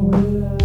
will